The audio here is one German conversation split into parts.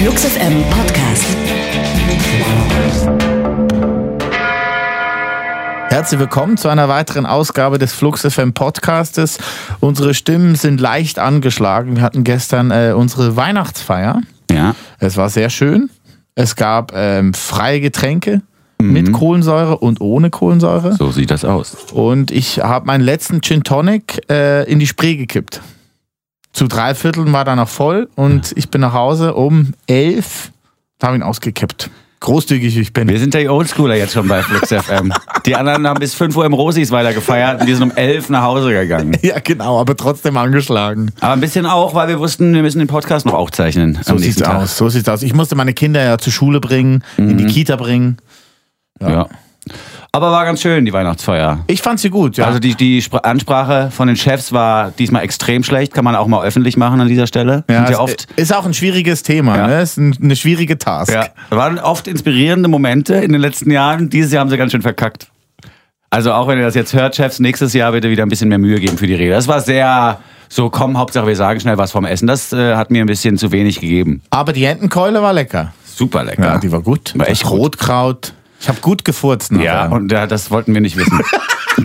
Flux FM Podcast. Herzlich willkommen zu einer weiteren Ausgabe des Flux FM Podcastes. Unsere Stimmen sind leicht angeschlagen. Wir hatten gestern äh, unsere Weihnachtsfeier. Ja. Es war sehr schön. Es gab ähm, freie Getränke mit Kohlensäure und ohne Kohlensäure. So sieht das aus. Und ich habe meinen letzten Gin Tonic äh, in die Spree gekippt. Zu drei Vierteln war er noch voll und ich bin nach Hause um elf, habe ihn ausgekippt. Großzügig ich bin. Wir sind ja die Oldschooler jetzt schon bei Flux FM. Die anderen haben bis 5 Uhr im Rosis weiter gefeiert und die sind um 11 nach Hause gegangen. Ja, genau, aber trotzdem angeschlagen. Aber ein bisschen auch, weil wir wussten, wir müssen den Podcast noch aufzeichnen. So sieht's aus, so sieht's aus. Ich musste meine Kinder ja zur Schule bringen, in die Kita bringen. Ja. Aber war ganz schön, die Weihnachtsfeier. Ich fand sie gut, ja. Also die, die Spr- Ansprache von den Chefs war diesmal extrem schlecht, kann man auch mal öffentlich machen an dieser Stelle. ja, Sind ja es oft, ist auch ein schwieriges Thema, Ja. ne? Ist ein, eine schwierige Task. ja, waren oft inspirierende Momente in den letzten Jahren. Dieses Jahr haben sie ganz schön verkackt. Also auch wenn ihr das jetzt hört, Chefs, nächstes Jahr bitte wieder ein bisschen mehr Mühe geben für die Rede. Das war sehr so, komm, Hauptsache wir sagen schnell was vom Essen. Das äh, hat mir ein bisschen zu wenig gegeben. Aber die Entenkeule war lecker. Super lecker. Ja, die war gut. War echt. Rotkraut. Ich habe gut gefurzt. Ja, nachher. und äh, das wollten wir nicht wissen.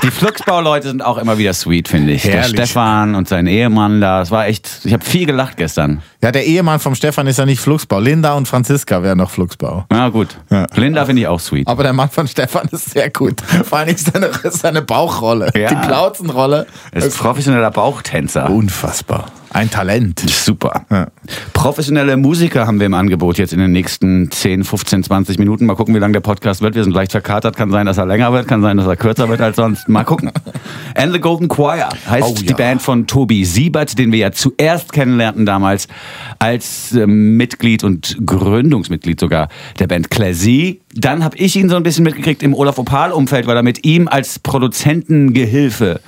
Die Fluxbau-Leute sind auch immer wieder sweet, finde ich. Herrlich. Der Stefan und sein Ehemann da, das war echt, ich habe viel gelacht gestern. ja, der Ehemann vom Stefan ist ja nicht Flugsbau. Linda und Franziska wären noch Flugsbau. Na gut. Ja. Linda finde ich auch sweet. Aber der Mann von Stefan ist sehr gut. Vor allem seine, seine Bauchrolle. Ja. Die Plauzenrolle. Er ist professioneller Bauchtänzer. Unfassbar. Ein Talent. Super. Ja. Professionelle Musiker haben wir im Angebot jetzt in den nächsten 10, 15, 20 Minuten. Mal gucken, wie lang der Podcast wird. Wir sind leicht verkatert. Kann sein, dass er länger wird. Kann sein, dass er kürzer wird als sonst. Mal gucken. And the Golden Choir heißt Oh, die ja. Band von Tobi Siebert, den wir ja zuerst kennenlernten damals als ähm, Mitglied und Gründungsmitglied sogar der Band Classy. Dann habe ich ihn so ein bisschen mitgekriegt im Olaf Opal-Umfeld, weil er mit ihm als Produzentengehilfe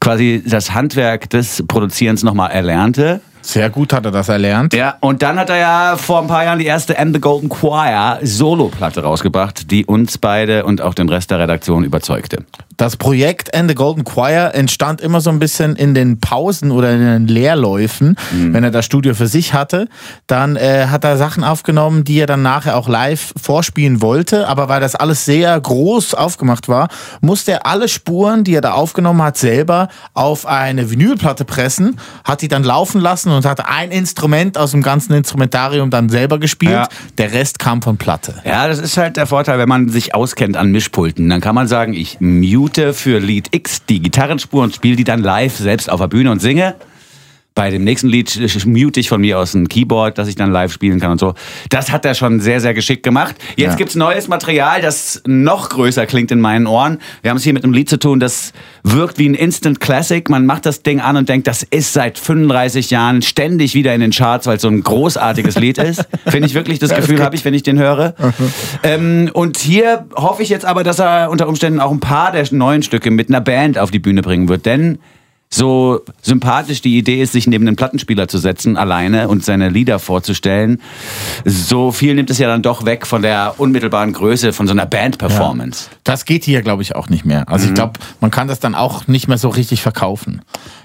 quasi das Handwerk des Produzierens nochmal erlernte. Sehr gut hat er das erlernt. Ja, und dann hat er ja vor ein paar Jahren die erste And the Golden Choir Solo-Platte rausgebracht, die uns beide und auch den Rest der Redaktion überzeugte. Das Projekt And the Golden Choir entstand immer so ein bisschen in den Pausen oder in den Leerläufen, Mhm. wenn er das Studio für sich hatte. Dann äh, hat er Sachen aufgenommen, die er dann nachher auch live vorspielen wollte. Aber weil das alles sehr groß aufgemacht war, musste er alle Spuren, die er da aufgenommen hat, selber auf eine Vinylplatte pressen, hat die dann laufen lassen und hat ein Instrument aus dem ganzen Instrumentarium dann selber gespielt. Ja. Der Rest kam von Platte. Ja, das ist halt der Vorteil, wenn man sich auskennt an Mischpulten. Dann kann man sagen, ich mute für Lied X die Gitarrenspur und spiele die dann live selbst auf der Bühne und singe. Bei dem nächsten Lied mute ich von mir aus ein Keyboard, das ich dann live spielen kann und so. Das hat er schon sehr, sehr geschickt gemacht. Jetzt Ja. gibt's neues Material, das noch größer klingt in meinen Ohren. Wir haben es hier mit einem Lied zu tun, das wirkt wie ein Instant Classic. Man macht das Ding an und denkt, das ist seit 35 Jahren ständig wieder in den Charts, weil es so ein großartiges Lied ist. Finde ich wirklich, das Gefühl habe ich, wenn ich den höre. ähm, und hier hoffe ich jetzt aber, dass er unter Umständen auch ein paar der neuen Stücke mit einer Band auf die Bühne bringen wird. Denn so sympathisch die Idee ist, sich neben einen Plattenspieler zu setzen, alleine und seine Lieder vorzustellen, so viel nimmt es ja dann doch weg von der unmittelbaren Größe von so einer Band-Performance. Das geht hier, glaube ich, auch nicht mehr. Also Mhm. ich glaube, man kann das dann auch nicht mehr so richtig verkaufen.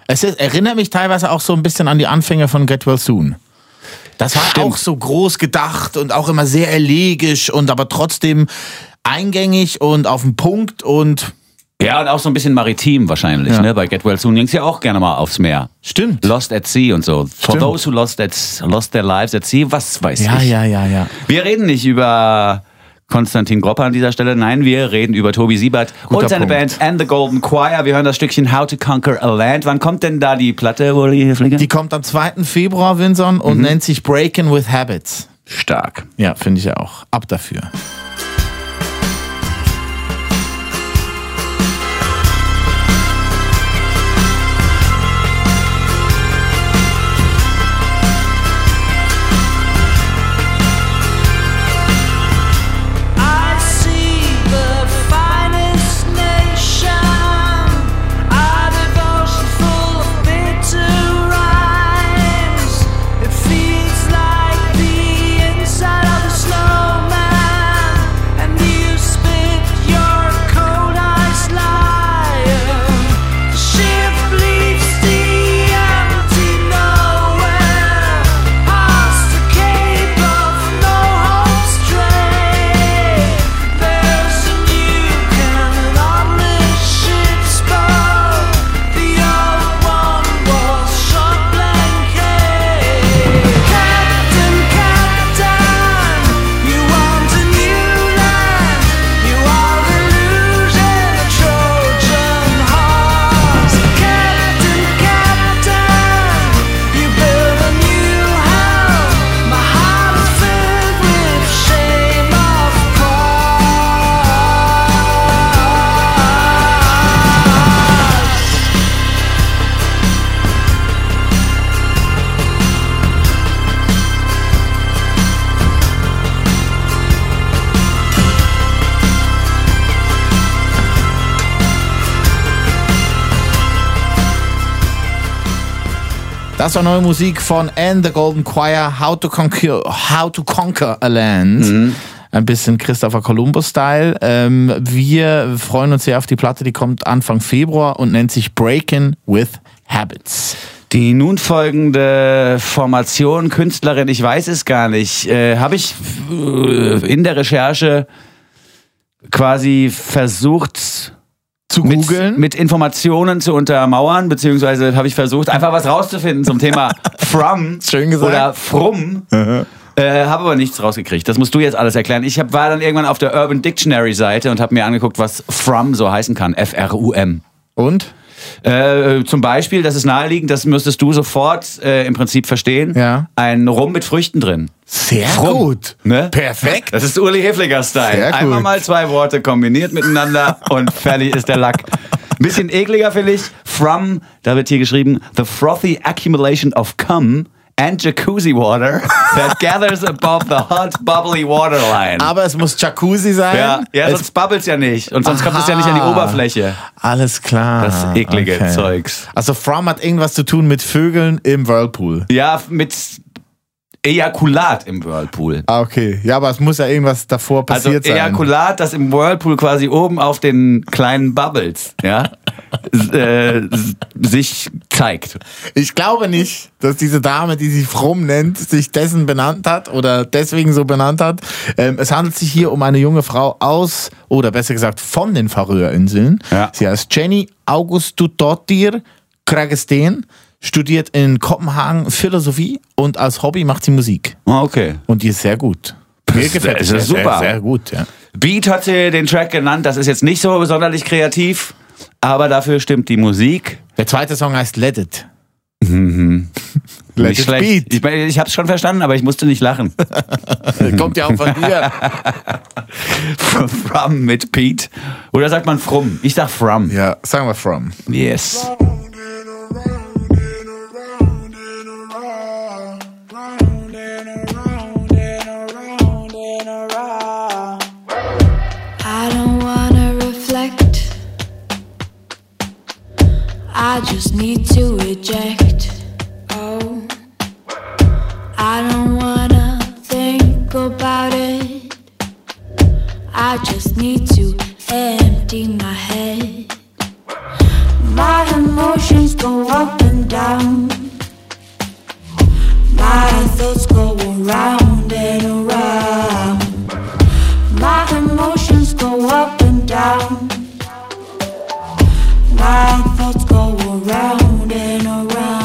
Es ist, erinnert mich teilweise auch so ein bisschen an die Anfänge von Get Well Soon. Das war Stimmt. auch so groß gedacht und auch immer sehr elegisch und aber trotzdem eingängig und auf den Punkt und Ja, und auch so ein bisschen maritim wahrscheinlich. Ja. Ne? Bei Get Well Soon ging es ja auch gerne mal aufs Meer. stimmt. Lost at Sea und so. For Stimmt. those who lost, at, lost their lives at sea, was weiß Ja, ich. ja, ja, ja. Wir reden nicht über Konstantin Gropper an dieser Stelle. Nein, wir reden über Tobi Siebert Guter und seine Punkt. Band And the Golden Choir. Wir hören das Stückchen How to Conquer a Land. Wann kommt denn da die Platte, Uli Fliege? Die kommt am 2. Februar, Winson, Mhm. und nennt sich Breaking with Habits. Stark. Ja, finde ich ja auch. Ab dafür. Das war neue Musik von Anne the Golden Choir, How to Conquer, How to Conquer a Land. Ein bisschen Christopher Columbus-Style. Ähm, wir freuen uns sehr auf die Platte, die kommt Anfang Februar und nennt sich Breaking with Habits. Die nun folgende Formation, Künstlerin, ich weiß es gar nicht, äh, habe ich äh, in der Recherche quasi versucht Zu mit, googeln. mit Informationen zu untermauern, beziehungsweise habe ich versucht, einfach was rauszufinden zum Thema From Schön gesagt. oder Frum. Äh, habe aber nichts rausgekriegt. Das musst du jetzt alles erklären. Ich hab, war dann irgendwann auf der Urban Dictionary Seite und habe mir angeguckt, was From so heißen kann. F-R-U-M. Und? Äh, zum Beispiel, das ist naheliegend, das müsstest du sofort äh, im Prinzip verstehen. Ja. Ein Rum mit Früchten drin. Sehr Frum. gut. Ne? Perfekt. Das ist Uli Hefliger-Style. Sehr gut. Einmal mal zwei Worte kombiniert miteinander und fertig ist der Lack. Ein bisschen ekliger finde ich. From, da wird hier geschrieben, the frothy accumulation of cum and jacuzzi water that gathers above the hot, bubbly waterline. Aber es muss Jacuzzi sein. ja, ja, es, sonst bubbelt's ja nicht. Und sonst kommt es ja nicht an die Aha. Oberfläche. Alles klar. Das eklige Zeugs. Also From hat irgendwas zu tun mit Vögeln im Whirlpool. Ja, mit Ejakulat im Whirlpool. Ah, okay. Ja, aber es muss ja irgendwas davor Also passiert sein. Ejakulat, das im Whirlpool quasi oben auf den kleinen Bubbles, ja, äh, sich zeigt. Ich glaube nicht, dass diese Dame, die sich Fromm nennt, sich dessen benannt hat oder deswegen so benannt hat. Ähm, es handelt sich hier um eine junge Frau aus, oder besser gesagt von den Färöerinseln. Ja. Sie heißt Jenny Augustudottir Kragesteen, studiert in Kopenhagen Philosophie und als Hobby macht sie Musik. Ah, Okay. Und die ist sehr gut. Mir Das gefällt ist es sehr, super. Sehr, sehr gut, ja. Beat hat sie den Track genannt, das ist jetzt nicht so sonderlich kreativ, aber dafür stimmt die Musik. Der zweite Song heißt Let It. Nicht Let It schlecht. Beat. Ich, mein, ich habe es schon verstanden, aber ich musste nicht lachen. Kommt ja auch von dir. From mit Pete. Oder sagt man Frum? Ich sag From. Ja, sagen wir From. Yes. I I just need to eject. Oh, I don't wanna think about it. I just need to empty my head. My emotions go up and down. My thoughts go around and around. My emotions go up and down. My thoughts go around and around,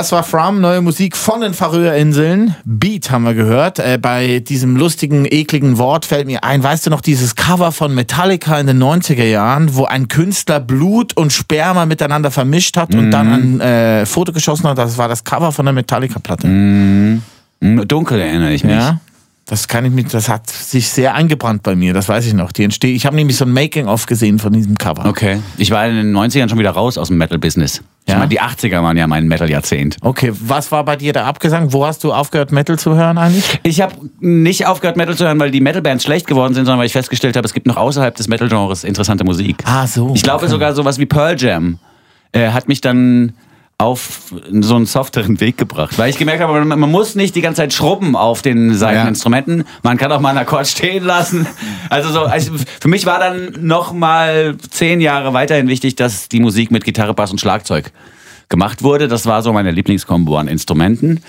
Das war From, neue Musik von den Färöerinseln. Beat haben wir gehört. Äh, bei diesem lustigen, ekligen Wort fällt mir ein, weißt du noch, dieses Cover von Metallica in den 90er Jahren, wo ein Künstler Blut und Sperma miteinander vermischt hat und dann ein äh, Foto geschossen hat. Das war das Cover von der Metallica-Platte. Hm, Dunkel erinnere ich mich. Ja. Das kann ich mit, das hat sich sehr eingebrannt bei mir, das weiß ich noch. Die entsteht, ich habe nämlich so ein Making-of gesehen von diesem Cover. Okay. Ich war in den 90ern schon wieder raus aus dem Metal-Business. Ich Ja? meine, die 80er waren ja mein Metal-Jahrzehnt. Okay, was war bei dir der Abgesang? Wo hast du aufgehört, Metal zu hören eigentlich? Ich habe nicht aufgehört, Metal zu hören, weil die Metal-Bands schlecht geworden sind, sondern weil ich festgestellt habe, es gibt noch außerhalb des Metal-Genres interessante Musik. Ah, so. Ich glaube okay. sogar sowas wie Pearl Jam äh, hat mich dann auf so einen softeren Weg gebracht. Weil ich gemerkt habe, man, man muss nicht die ganze Zeit schrubben auf den Seiteninstrumenten. Man kann auch mal einen Akkord stehen lassen. Also so, also für mich war dann noch mal zehn Jahre weiterhin wichtig, dass die Musik mit Gitarre, Bass und Schlagzeug gemacht wurde. Das war so meine Lieblingskombo an Instrumenten.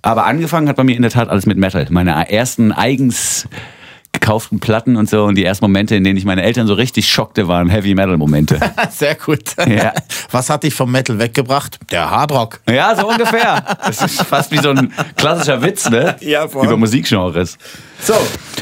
Aber angefangen hat bei mir in der Tat alles mit Metal. Meine ersten eigens gekauften Platten und so und die ersten Momente, in denen ich meine Eltern so richtig schockte, waren Heavy Metal Momente. Sehr gut. Ja. Was hat dich vom Metal weggebracht? Der Hardrock. Ja, so ungefähr. Das ist fast wie so ein klassischer Witz, ne? Ja, voll. Über Musikgenres. So,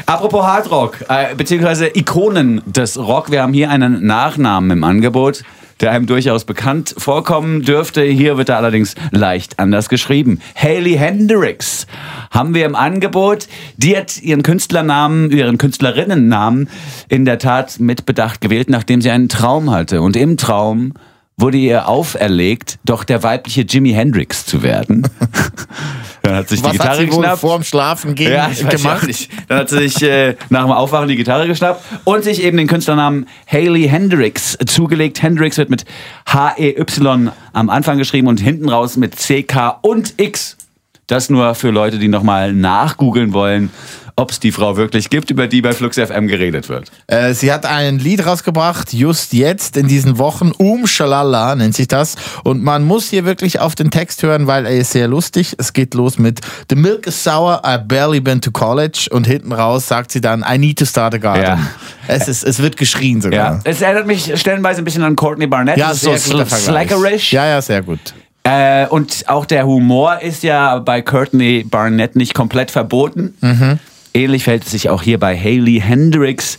apropos Hardrock, äh, beziehungsweise Ikonen des Rock. Wir haben hier einen Nachnamen im Angebot, der einem durchaus bekannt vorkommen dürfte. Hier wird er allerdings leicht anders geschrieben. Hayley Hendrix haben wir im Angebot. Die hat ihren Künstlernamen, ihren Künstlerinnennamen in der Tat mit Bedacht gewählt, nachdem sie einen Traum hatte. Und im Traum wurde ihr auferlegt, doch der weibliche Jimi Hendrix zu werden. Dann hat sich die Was hat Gitarre sie wohl geschnappt. vorm Schlafen gehen Ja, gemacht? nicht. Dann hat sie sich äh, nach dem Aufwachen die Gitarre geschnappt und sich eben den Künstlernamen Hayley Hendrix zugelegt. Hendrix wird mit H-E-Y am Anfang geschrieben und hinten raus mit C-K und X. Das nur für Leute, die nochmal nachgoogeln wollen, ob es die Frau wirklich gibt, über die bei Flux FM geredet wird. Äh, sie hat ein Lied rausgebracht, just jetzt in diesen Wochen. Um Shalala nennt sich das. Und man muss hier wirklich auf den Text hören, weil er ist sehr lustig. Es geht los mit The milk is sour, I barely been to college. Und hinten raus sagt sie dann, I need to start a garden. Ja. Es, ist, es wird geschrien sogar. Ja. Es erinnert mich stellenweise ein bisschen an Courtney Barnett. Ja, Das so ist sehr Vergleich. slackerish. Ja, ja, sehr gut. Äh, und auch der Humor ist ja bei Courtney Barnett nicht komplett verboten. Mhm. Ähnlich verhält es sich auch hier bei Hayley Hendrix,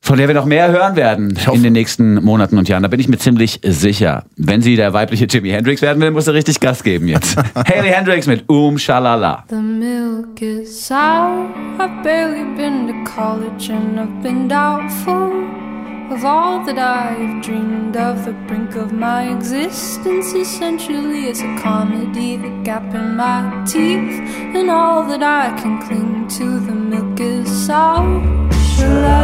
von der wir noch mehr hören werden in den nächsten Monaten und Jahren. Da bin ich mir ziemlich sicher. Wenn sie der weibliche Jimi Hendrix werden will, muss er richtig Gas geben jetzt. Hayley Hendrix mit Um Shalala. The milk is sour. I've barely been to college and I've been doubtful of all that I've dreamed of. The brink of my existence essentially is a comedy. The gap in my teeth and all that I can cling to. The milk is sour.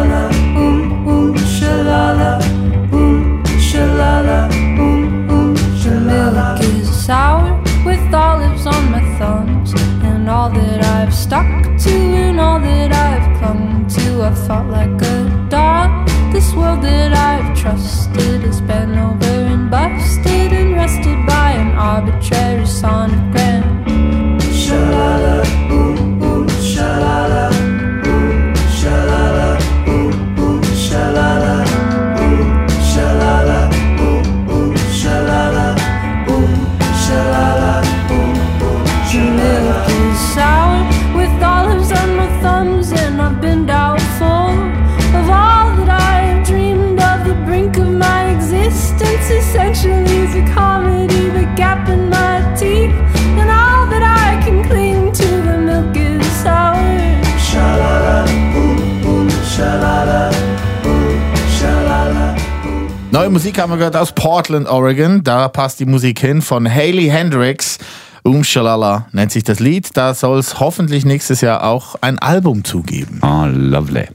Musik haben wir gehört aus Portland, Oregon. Da passt die Musik hin von Hayley Hendrix. Um Shalala nennt sich das Lied. Da soll es hoffentlich nächstes Jahr auch ein Album zugeben. Oh, lovely.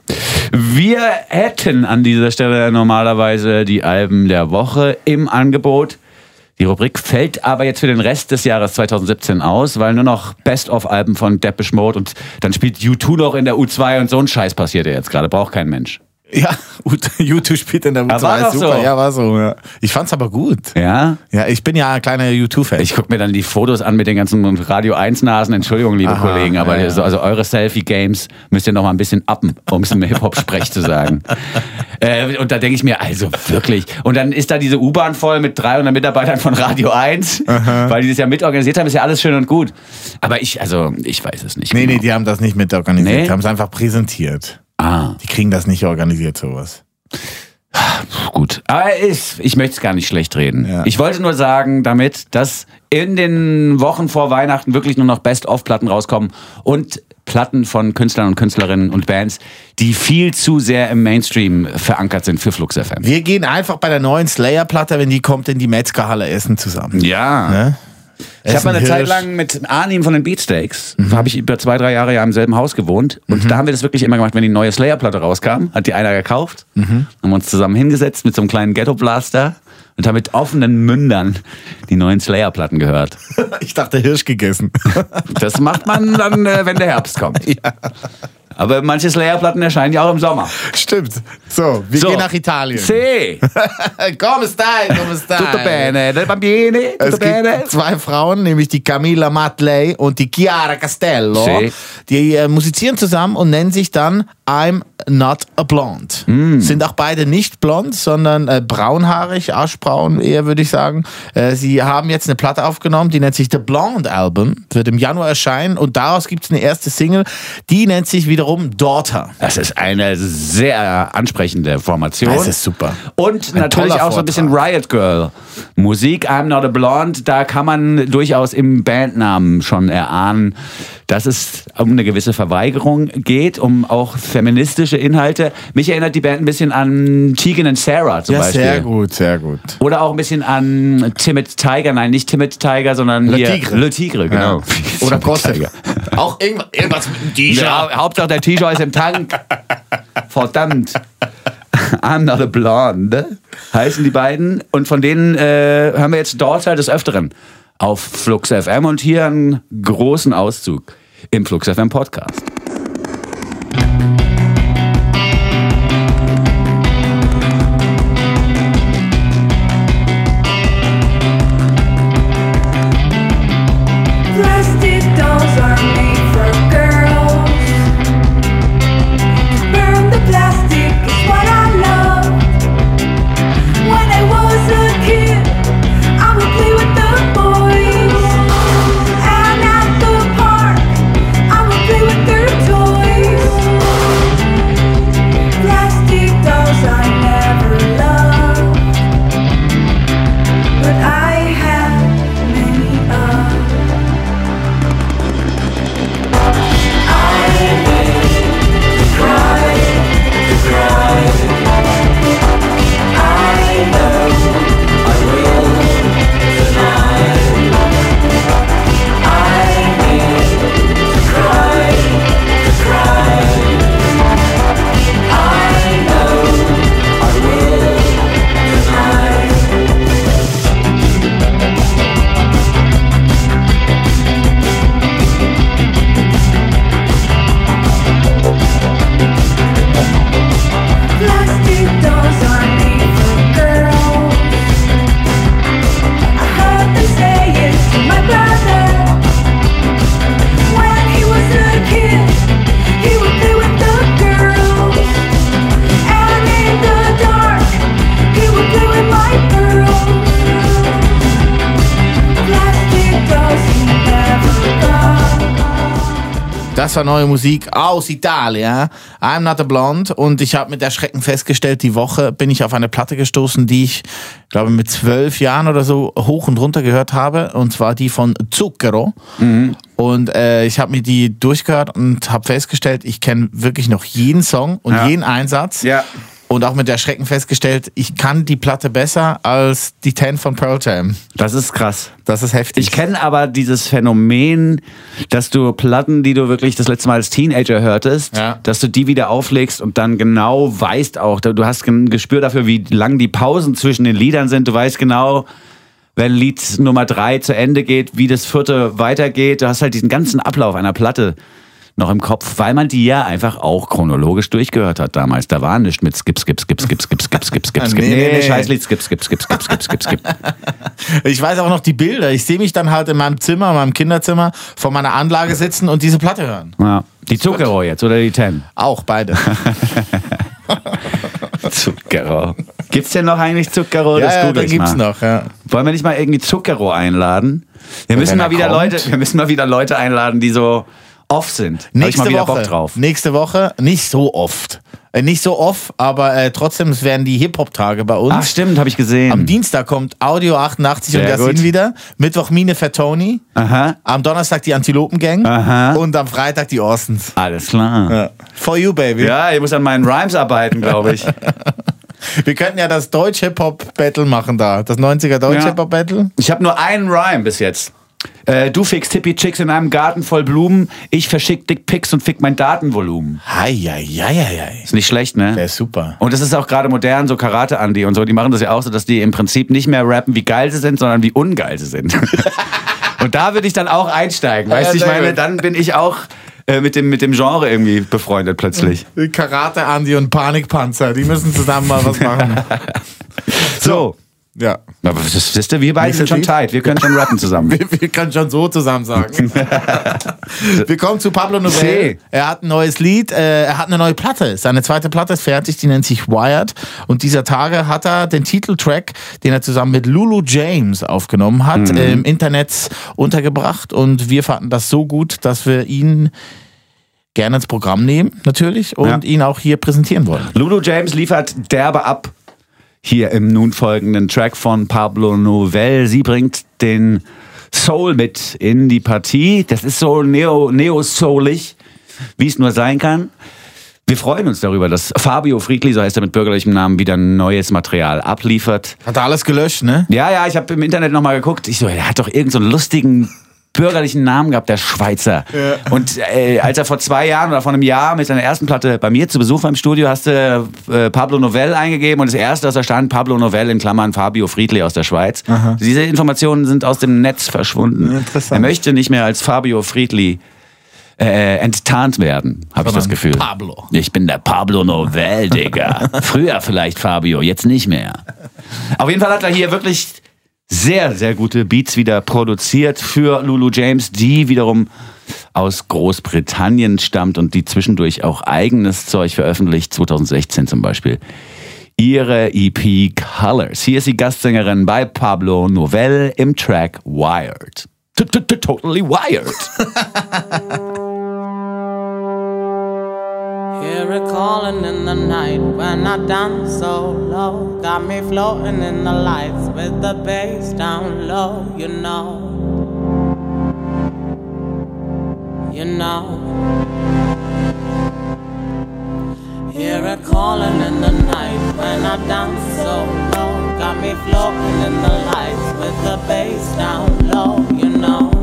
Wir hätten an dieser Stelle normalerweise die Alben der Woche im Angebot. Die Rubrik fällt aber jetzt für den Rest des Jahres 2017 aus, weil nur noch Best-of-Alben von Depeche Mode und dann spielt U2 noch in der U2 und so ein Scheiß passiert ja jetzt gerade. Braucht kein Mensch. Ja, YouTube spielt in der U2. war doch super. so. Ja, war so. Ja. Ich fand's aber gut. Ja? Ja, ich bin ja ein kleiner U2-Fan. Ich gucke mir dann die Fotos an mit den ganzen Radio 1 Nasen. Entschuldigung, liebe Aha, Kollegen, aber ja, ja. so- also eure Selfie-Games müsst ihr noch mal ein bisschen uppen, um es im Hip-Hop-Sprech zu sagen. Äh, und da denke ich mir, also wirklich. Und dann ist da diese U-Bahn voll mit 300 Mitarbeitern von Radio 1, weil die das ja mitorganisiert haben, ist ja alles schön und gut. Aber ich, also, ich weiß es nicht. nee, genau. nee, die haben das nicht mit organisiert. Nee? Die haben es einfach präsentiert. Ah, Die kriegen das nicht organisiert, sowas. gut. Aber ich, ich möchte es gar nicht schlecht reden. Ja. Ich wollte nur sagen damit, dass in den Wochen vor Weihnachten wirklich nur noch Best-of-Platten rauskommen und Platten von Künstlern und Künstlerinnen und Bands, die viel zu sehr im Mainstream verankert sind für Flux FM. Wir gehen einfach bei der neuen Slayer-Platte, wenn die kommt, in die Metzgerhalle essen zusammen. Ja. Ne? Ich habe mal ein eine Zeit Hirsch. lang mit Arnim von den Beatsteaks, habe ich über zwei, drei Jahre ja im selben Haus gewohnt. Und da haben wir das wirklich immer gemacht, wenn die neue Slayer-Platte rauskam, hat die einer gekauft, haben wir uns zusammen hingesetzt mit so einem kleinen Ghetto-Blaster und haben mit offenen Mündern die neuen Slayer-Platten gehört. Ich dachte Hirsch gegessen. Das macht man dann, äh, wenn der Herbst kommt. Aber manche Slayer-Platten erscheinen ja auch im Sommer. Stimmt. So, wir So. gehen nach Italien. Sì, Come stai? Come stai? tutto bene, bambini, tutto Es bene. gibt zwei Frauen, nämlich die Camilla Matley und die Chiara Castello. Sì. Die äh, musizieren zusammen und nennen sich dann I'm Not a Blonde. Mm. Sind auch beide nicht blond, sondern äh, braunhaarig, aschbraun eher, würde ich sagen. Äh, sie haben jetzt eine Platte aufgenommen, die nennt sich The Blonde Album. Wird im Januar erscheinen und daraus gibt es eine erste Single, die nennt sich wiederum Daughter. Das ist eine sehr ansprechende Formation. Das ist super. Und Ein natürlich auch so ein bisschen. Riot Girl. Musik, I'm Not a Blonde, da kann man durchaus im Bandnamen schon erahnen, dass es um eine gewisse Verweigerung geht, um auch feministische Inhalte. Mich erinnert die Band ein bisschen an Tegan and Sarah zum Ja, Beispiel. sehr gut, sehr gut. Oder auch ein bisschen an Timid Tiger. Nein, nicht Timid Tiger, sondern Le hier Tigre. Le Tigre, genau. Ja. Oder. Tiger. Auch irgendwas, irgendwas mit dem T-Shirt. Ja, Hauptsache der T-Shirt ist im Tank. Verdammt. I'm not a blonde. Heißen die beiden. Und von denen äh, hören wir jetzt Daughter des Öfteren auf Flux FM und hier einen großen Auszug im Flux FM Podcast. Das war neue Musik aus Italien. I'm not a blonde. Und ich habe mit Erschrecken festgestellt, die Woche bin ich auf eine Platte gestoßen, die ich, glaube mit zwölf Jahren oder so hoch und runter gehört habe. Und zwar die von Zucchero. Und äh, ich habe mir die durchgehört und habe festgestellt, ich kenne wirklich noch jeden Song und Ja. jeden Einsatz. Ja. Und auch mit Erschrecken festgestellt, ich kann die Platte besser als die 10 von Pearl Jam. Das ist krass. Das ist heftig. Ich kenne aber dieses Phänomen, dass du Platten, die du wirklich das letzte Mal als Teenager hörtest, Ja. dass du die wieder auflegst und dann genau weißt auch, du hast ein Gespür dafür, wie lang die Pausen zwischen den Liedern sind. Du weißt genau, wenn Lied Nummer drei zu Ende geht, wie das vierte weitergeht. Du hast halt diesen ganzen Ablauf einer Platte noch im Kopf, weil man die ja einfach auch chronologisch durchgehört hat damals. Da war nichts mit Skip, Skip, Skip, Skip, Skip, Skip, Skip, Skip, Skip. Nee, nee, nee. Scheißlied, Skip, Skip, Skip, Skip, Skip, Skip, Skip. Ich weiß auch noch die Bilder. Ich sehe mich dann halt in meinem Zimmer, in meinem Kinderzimmer, vor meiner Anlage sitzen und diese Platte hören. Ja. Die Zuckerrohr jetzt oder die Ten? Auch beide. Zuckerrohr. Gibt's denn noch eigentlich Zuckerrohr? ja, das ja, da gibt's mal. noch. Ja. Wollen wir nicht mal irgendwie Zuckerrohr einladen? Wir müssen mal er wieder kommt. Leute, wir müssen mal wieder Leute einladen, die so off sind. Hab ich Nächste mal wieder Woche. Bock drauf. Nächste Woche nicht so oft. Äh, nicht so oft, aber äh, trotzdem, es werden die Hip-Hop-Tage bei uns. Ach stimmt, habe ich gesehen. Am Dienstag kommt Audio 88 und Sehr Yassin gut. wieder. Mittwoch Mine Fatoni. Aha. Am Donnerstag die Antilopen-Gang. Aha. Und am Freitag die Orsons. Alles klar. Ja. Ja. For you, baby. ich muss an meinen Rhymes arbeiten, glaube ich. Wir könnten ja das Deutsch-Hip-Hop-Battle machen da. Das 90er Ja. Deutsch-Hip-Hop-Battle. Ich habe nur einen Rhyme bis jetzt. Äh, du fickst Hippie Chicks in einem Garten voll Blumen, ich verschick Dickpics und fick mein Datenvolumen. Heieieiei. Ist nicht schlecht, ne? Der ist super. Und das ist auch gerade modern, so Karate Andi und so. Die machen das ja auch so, dass die im Prinzip nicht mehr rappen, wie geil sie sind, sondern wie ungeil sie sind. und da würde ich dann auch einsteigen. Weißt Ja, du, ich sehr meine, gut. dann bin ich auch äh, mit, dem, mit dem Genre irgendwie befreundet plötzlich. Karate Andi und Panikpanzer, die müssen zusammen mal was machen. So. Ja. Aber das wisst ihr, wir beide Nächster sind schon tight. Wir können schon rappen zusammen. Wir, wir können schon so zusammen sagen. wir kommen zu Pablo Novell. Er hat ein neues Lied, äh, er hat eine neue Platte. Seine zweite Platte ist fertig, die nennt sich Wired. Und dieser Tage hat er den Titeltrack, den er zusammen mit Lulu James aufgenommen hat, äh, im Internet untergebracht. Und wir fanden das so gut, dass wir ihn gerne ins Programm nehmen, natürlich, und Ja. ihn auch hier präsentieren wollen. Lulu James liefert derbe ab hier im nun folgenden Track von Pablo Novell. Sie bringt den Soul mit in die Partie. Das ist so neo- neo-soulig, wie es nur sein kann. Wir freuen uns darüber, dass Fabio Friedli, so heißt er mit bürgerlichem Namen, wieder neues Material abliefert. Hat er alles gelöscht, ne? Ja, ja, ich habe im Internet nochmal geguckt. Ich so, er hat doch irgendeinen so einen lustigen bürgerlichen Namen gehabt, der Schweizer. Und äh, als er vor zwei Jahren oder vor einem Jahr mit seiner ersten Platte bei mir zu Besuch war im Studio, hast du äh, Pablo Novell eingegeben und das erste, was da stand, Pablo Novell in Klammern Fabio Friedli aus der Schweiz. Diese Informationen sind aus dem Netz verschwunden. Interessant. Er möchte nicht mehr als Fabio Friedli äh, enttarnt werden, habe ich das Gefühl. Pablo. Ich bin der Pablo Novell, Digga. Früher vielleicht Fabio, jetzt nicht mehr. Auf jeden Fall hat er hier wirklich sehr, sehr gute Beats wieder produziert für Lulu James, die wiederum aus Großbritannien stammt und die zwischendurch auch eigenes Zeug veröffentlicht, 2016 zum Beispiel. Ihre EP Colors. Hier ist die Gastsängerin bei Pablo Novell im Track Wired. Totally wired. Hear it calling in the night when I dance so low. Got me floating in the lights with the bass down low, you know. You know. Hear it calling in the night when I dance so low. Got me floating in the lights with the bass down low, you know.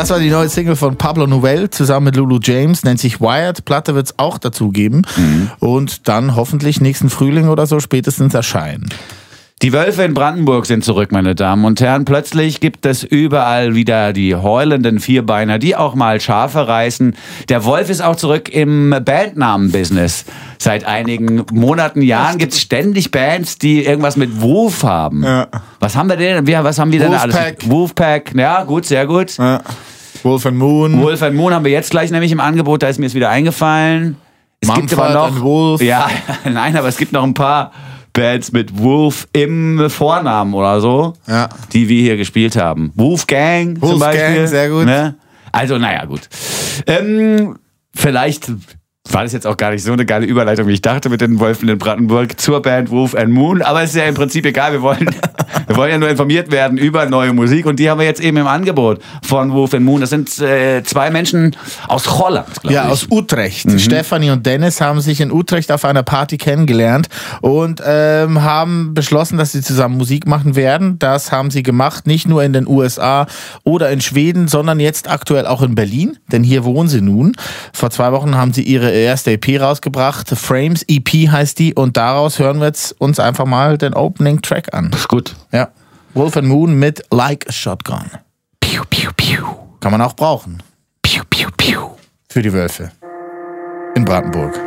Das war die neue Single von Pablo Novell zusammen mit Lulu James, nennt sich Wired. Platte wird es auch dazu geben und dann hoffentlich nächsten Frühling oder so spätestens erscheinen. Die Wölfe in Brandenburg sind zurück, meine Damen und Herren. Plötzlich gibt es überall wieder die heulenden Vierbeiner, die auch mal Schafe reißen. Der Wolf ist auch zurück im Bandnamen-Business. Seit einigen Monaten, Jahren gibt es ständig Bands, die irgendwas mit Wolf haben. Was haben wir denn? Was haben wir denn da alles? Wolfpack. Wolfpack. Ja, gut, sehr gut. Ja. Wolf and Moon. Wolf and Moon haben wir jetzt gleich nämlich im Angebot, da ist mir es wieder eingefallen. Es gibt Mumford aber noch. Wolf. Ja, nein, aber es gibt noch ein paar Bands mit Wolf im Vornamen oder so, Ja. die wir hier gespielt haben. Wolfgang zum Wolfgang, Beispiel. sehr gut. Ne? Also, naja, gut. Ähm, vielleicht war das jetzt auch gar nicht so eine geile Überleitung, wie ich dachte, mit den Wölfen in Brandenburg zur Band Wolf and Moon, aber es ist ja im Prinzip egal, wir wollen, wollen ja nur informiert werden über neue Musik und die haben wir jetzt eben im Angebot von Wolf and Moon. Das sind äh, zwei Menschen aus Holland, glaube Ja, ich. aus Utrecht. Mhm. Stefanie und Dennis haben sich in Utrecht auf einer Party kennengelernt und ähm, haben beschlossen, dass sie zusammen Musik machen werden. Das haben sie gemacht, nicht nur in den USA oder in Schweden, sondern jetzt aktuell auch in Berlin, denn hier wohnen sie nun. Vor zwei Wochen haben sie ihre erste EP rausgebracht. Frames EP heißt die und daraus hören wir jetzt uns einfach mal den Opening Track an. ist gut. Ja. Wolf and Moon mit Like a Shotgun. Piu, piu, piu. Kann man auch brauchen. Piu, piu, piu. Für die Wölfe. In Brandenburg.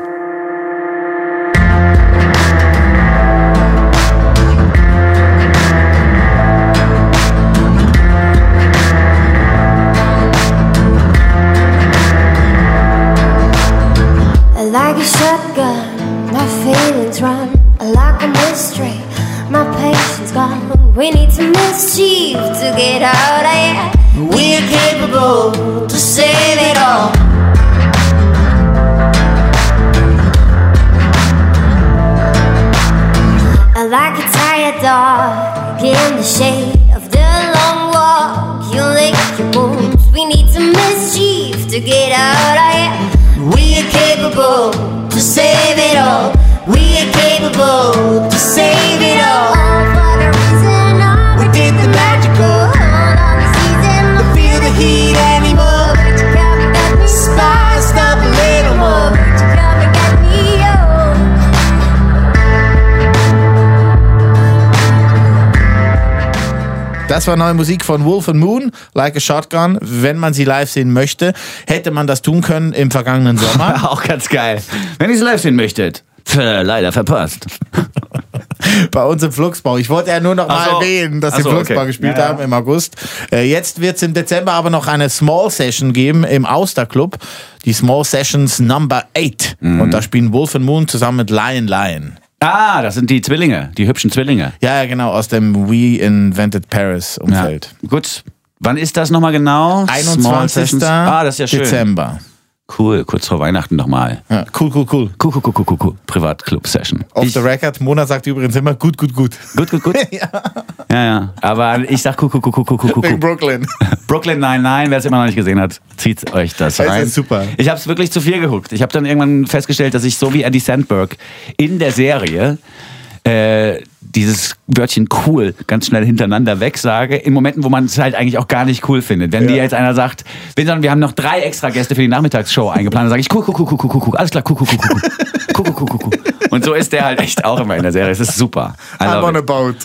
I like a shotgun, my feelings run. I like a mystery. We need some mischief to get out of here. We're capable to save it all. I like a tired dog in the shade of the long walk. You lick your wounds. We need some mischief to get out of here. We are capable to save it all. We are capable Das war neue Musik von Wolf and Moon, Like a Shotgun. Wenn man sie live sehen möchte, hätte man das tun können im vergangenen Sommer. Auch ganz geil. Wenn ihr es live sehen möchtet. Leider verpasst. bei uns im Fluxbau. Ich wollte ja nur noch mal so. erwähnen, dass sie so, Fluxbau okay. gespielt Ja, ja. haben im August. Äh, jetzt wird es im Dezember aber noch eine Small Session geben im Auster Club. Die Small Sessions Number 8. Mhm. Und da spielen Wolf and Moon zusammen mit Lion Lion. Ah, das sind die Zwillinge, die hübschen Zwillinge. Ja, ja, genau, aus dem We Invented Paris Umfeld. Gut. Wann ist das nochmal genau? Small 21. Sessions. Ah, das ist ja schön. Dezember. Cool, kurz vor Weihnachten nochmal. Ja, cool, cool, cool. Cool, cool, cool, cool, cool, cool. Privatclub-Session. Off Ich- the record, Mona sagt übrigens immer gut, gut, gut. Gut, gut, gut. ja. ja, Aber ich sag cool, cool, cool, cool, cool, cool, cool. Wegen Brooklyn. Brooklyn 99, wer es immer noch nicht gesehen hat, zieht euch das Das rein. ist super. Ich habe es wirklich zu viel geguckt. Ich habe dann irgendwann festgestellt, dass ich so wie Andy Sandberg in der Serie äh, dieses Wörtchen cool ganz schnell hintereinander wegsage, in Momenten, wo man es halt eigentlich auch gar nicht cool findet. Wenn dir jetzt einer sagt, wir, wir haben noch drei extra Gäste für die Nachmittagsshow eingeplant, dann sage ich cool, cool, cool, cool, cool, cool, alles klar, cool, cool, cool, cool, cool, cool, cool, cool, cool. Und so ist der halt echt auch immer in der Serie. Es ist super. I I'm on a it. boat.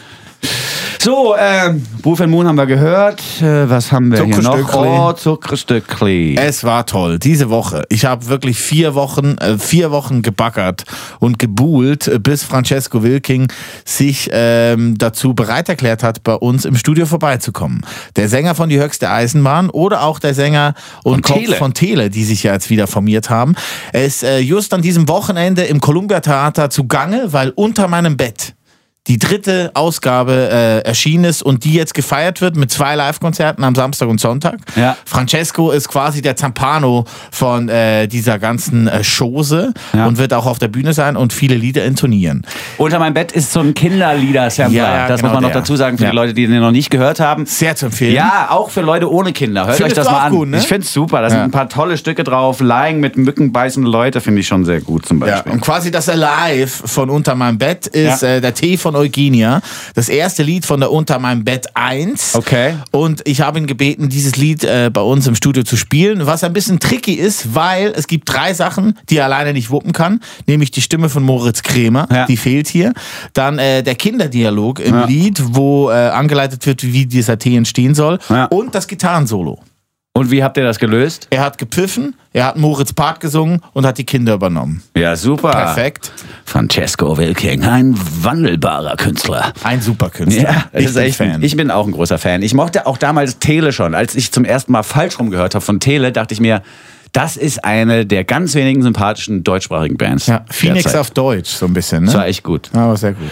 So, ähm, and Moon haben wir gehört. Äh, was haben wir hier noch? Oh, Zuckerstückli. Es war toll. Diese Woche. Ich habe wirklich vier Wochen, äh, vier Wochen gebackert und gebuhlt, äh, bis Francesco Wilking sich ähm, dazu bereit erklärt hat, bei uns im Studio vorbeizukommen. Der Sänger von Die Höchste Eisenbahn oder auch der Sänger und Von Kopf Tele. von Tele, die sich ja jetzt wieder formiert haben. Ist äh, just an diesem Wochenende im Columbia Theater zugange, weil unter meinem Bett die dritte Ausgabe äh, erschienen ist und die jetzt gefeiert wird mit zwei Live-Konzerten am Samstag und Sonntag. Ja. Francesco ist quasi der Zampano von äh, dieser ganzen äh, Chose Ja. und wird auch auf der Bühne sein und viele Lieder intonieren. Unter meinem Bett ist so ein Kinderlieder-Sampler. Ja, das genau muss man noch der. dazu sagen für die Leute, die den noch nicht gehört haben. Sehr zu empfehlen. Ja, auch für Leute ohne Kinder. Hört Findest euch das mal an. gut, ne? Ich finde es super. Da sind ein paar tolle Stücke drauf. Lying mit mückenbeißende Leute finde ich schon sehr gut zum Beispiel. und quasi das Alive von Unter meinem Bett ist äh, der Tee von Eugenia. Das erste Lied von der Unter meinem Bett 1. Okay. Und ich habe ihn gebeten, dieses Lied äh, bei uns im Studio zu spielen, was ein bisschen tricky ist, weil es gibt drei Sachen, die er alleine nicht wuppen kann. Nämlich die Stimme von Moritz Kremer, Ja. die fehlt hier. Dann äh, der Kinderdialog im Ja. Lied, wo äh, angeleitet wird, wie dieser Tee entstehen soll. Ja. Und das Gitarrensolo. Und wie habt ihr das gelöst? Er hat gepfiffen, er hat Moritz Part gesungen und hat die Kinder übernommen. Ja, super. Perfekt. Francesco Wilking, ein wandelbarer Künstler. Ein super Künstler. Ja, ich ist bin echt, Fan. Ich bin auch ein großer Fan. Ich mochte auch damals Tele schon. Als ich zum ersten Mal falsch rum gehört habe von Tele, dachte ich mir, das ist eine der ganz wenigen sympathischen deutschsprachigen Bands. ja, Phoenix derzeit. auf Deutsch, so ein bisschen. Ne? Das war echt gut. Aber sehr gut.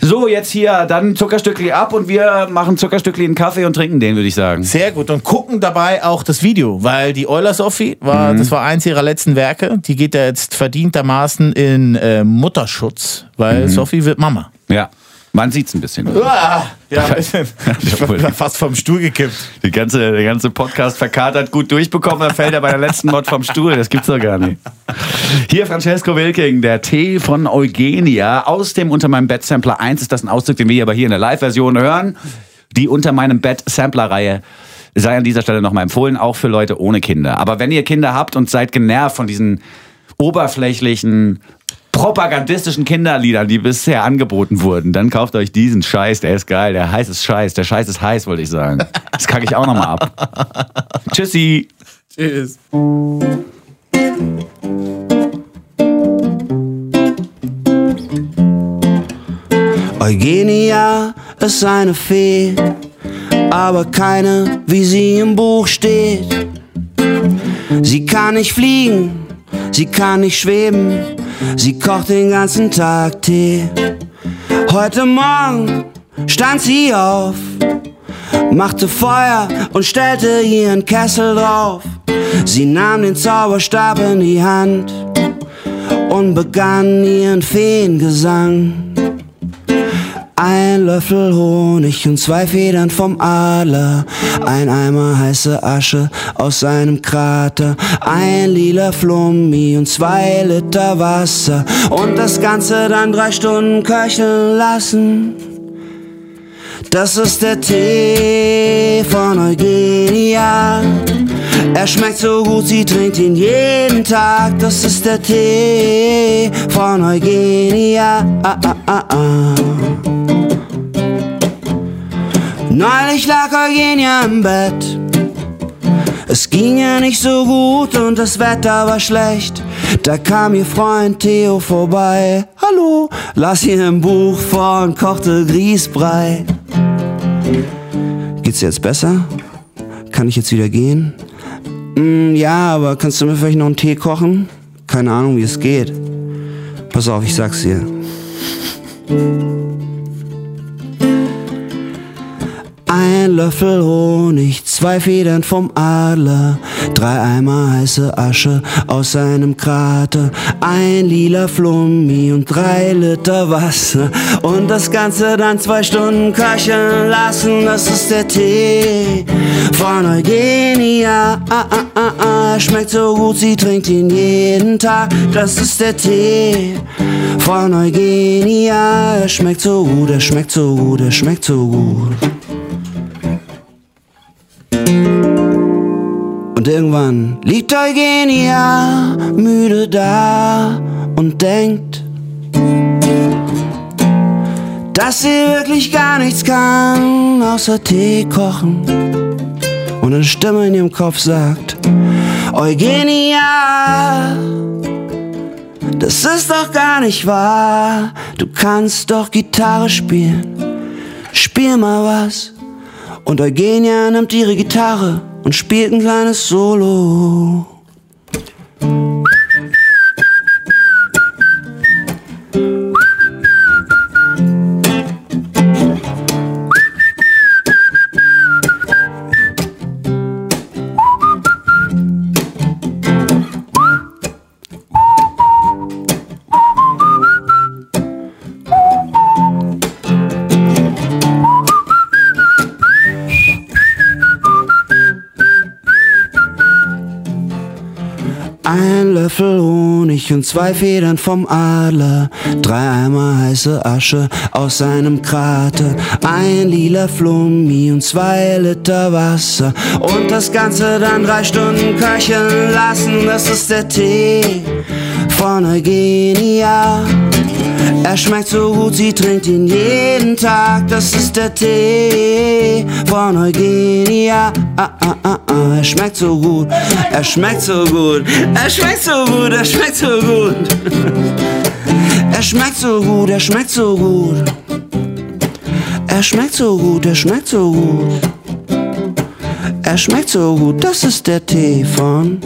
So, jetzt hier dann Zuckerstückli ab und wir machen Zuckerstückli in Kaffee und trinken den, würde ich sagen. Sehr gut und gucken dabei auch das Video, weil die Euler Sophie war, Mhm. das war eins ihrer letzten Werke. Die geht ja jetzt verdientermaßen in äh, Mutterschutz, weil Mhm. Sophie wird Mama. Ja. Man sieht's ein bisschen. Ah, ja, ein bisschen. Ich war fast vom Stuhl gekippt. Die ganze, der ganze Podcast verkatert gut durchbekommen, dann fällt er bei der letzten Mod vom Stuhl. Das gibt's doch gar nicht. Hier Francesco Wilking, der Tee von Eugenia aus dem Unter meinem Bett Sampler 1 ist das ein Ausdruck, den wir aber hier in der Live-Version hören. Die Unter meinem Bett Sampler-Reihe sei an dieser Stelle nochmal empfohlen, auch für Leute ohne Kinder. Aber wenn ihr Kinder habt und seid genervt von diesen oberflächlichen propagandistischen Kinderliedern, die bisher angeboten wurden, dann kauft euch diesen Scheiß, der ist geil, der heiß ist Scheiß, der Scheiß ist heiß, wollte ich sagen. Das kacke ich auch nochmal ab. Tschüssi. Tschüss. Eugenia ist eine Fee, aber keine, wie sie im Buch steht. Sie kann nicht fliegen, sie kann nicht schweben, sie kocht den ganzen Tag Tee. Heute Morgen stand sie auf, machte Feuer und stellte ihren Kessel drauf. Sie nahm den Zauberstab in die Hand und begann ihren Feengesang. Ein Löffel Honig und zwei Federn vom Adler, ein Eimer heiße Asche aus seinem Krater, ein lila Flummi und zwei Liter Wasser und das Ganze dann drei Stunden köcheln lassen. Das ist der Tee von Eugenia. Er schmeckt so gut, sie trinkt ihn jeden Tag. Das ist der Tee von Eugenia. Ah, ah, ah, ah. Neulich lag Eugenia im Bett. Es ging ihr nicht so gut und das Wetter war schlecht. Da kam ihr Freund Theo vorbei. Hallo, las ihr ein Buch vor und kochte Grießbrei. Geht's dir jetzt besser? Kann ich jetzt wieder gehen? Mm, ja, aber kannst du mir vielleicht noch einen Tee kochen? Keine Ahnung, wie es geht. Pass auf, ich sag's dir. Ein Löffel Honig, zwei Federn vom Adler, drei Eimer heiße Asche aus seinem Krater, ein lila Flummi und drei Liter Wasser und das Ganze dann zwei Stunden köcheln lassen. Das ist der Tee von Eugenia. Ah, ah, ah, ah. Schmeckt so gut, sie trinkt ihn jeden Tag. Das ist der Tee von Eugenia. Er schmeckt so gut, er schmeckt so gut, er schmeckt so gut. Und irgendwann liegt Eugenia müde da und denkt, dass sie wirklich gar nichts kann, außer Tee kochen. Und eine Stimme in ihrem Kopf sagt, Eugenia, das ist doch gar nicht wahr. Du kannst doch Gitarre spielen. Spiel mal was. Und Eugenia nimmt ihre Gitarre und spielt ein kleines Solo. Löffel Honig und zwei Federn vom Adler, drei Eimer heiße Asche aus seinem Krater, ein lila Flummi und zwei Liter Wasser und das Ganze dann drei Stunden köcheln lassen. Das ist der Tee von Eugenia. Er schmeckt so gut, sie trinkt ihn jeden Tag. Das ist der Tee von Eugenia. Ah, ah, ah, ah. Er schmeckt so gut, er schmeckt so gut, er schmeckt so gut, er schmeckt so gut. Er schmeckt so gut, er schmeckt so gut. Er schmeckt so gut, er schmeckt so gut. Er schmeckt so gut, das ist der Tee von